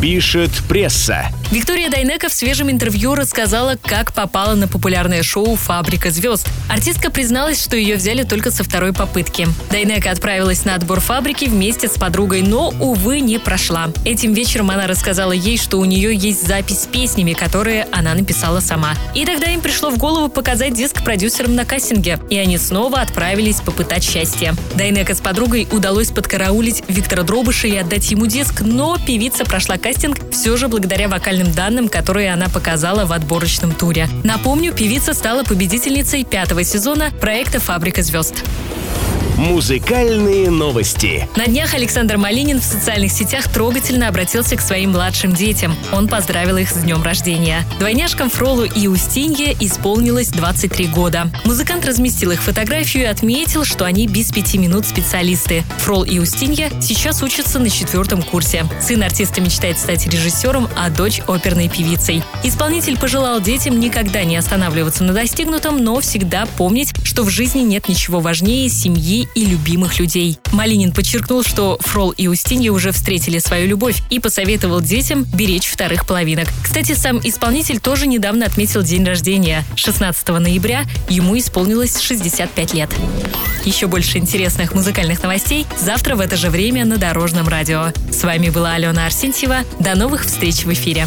Пишет пресса. Виктория Дайнека в свежем интервью рассказала, как попала на популярное шоу «Фабрика звезд». Артистка призналась, что ее взяли только со второй попытки. Дайнека отправилась на отбор «Фабрики» вместе с подругой, но, увы, не прошла. Этим вечером она рассказала ей, что у нее есть запись с песнями, которые она написала сама. И тогда им пришло в голову показать диск продюсерам на кастинге, и они снова отправились попытать счастье. Дайнека с подругой удалось подкараулить Виктора Дробыша и отдать ему диск, но певица прошла кастинг все же благодаря вокальным данным, которые она показала в отборочном туре. Напомню, певица стала победительницей пятого сезона проекта «Фабрика звезд». Музыкальные новости. На днях Александр Малинин в социальных сетях трогательно обратился к своим младшим детям. Он поздравил их с днем рождения. Двойняшкам Фролу и Устинье исполнилось 23 года. Музыкант разместил их фотографию и отметил, что они без пяти минут специалисты. Фрол и Устинья сейчас учатся на четвертом курсе. Сын артиста мечтает стать режиссером, а дочь – оперной певицей. Исполнитель пожелал детям никогда не останавливаться на достигнутом, но всегда помнить, что в жизни нет ничего важнее семьи и любимых людей. Малинин подчеркнул, что Фрол и Устинья уже встретили свою любовь и посоветовал детям беречь вторых половинок. Кстати, сам исполнитель тоже недавно отметил день рождения. 16 ноября ему исполнилось 65 лет. Еще больше интересных музыкальных новостей завтра в это же время на Дорожном радио. С вами была Алена Арсентьева. До новых встреч в эфире.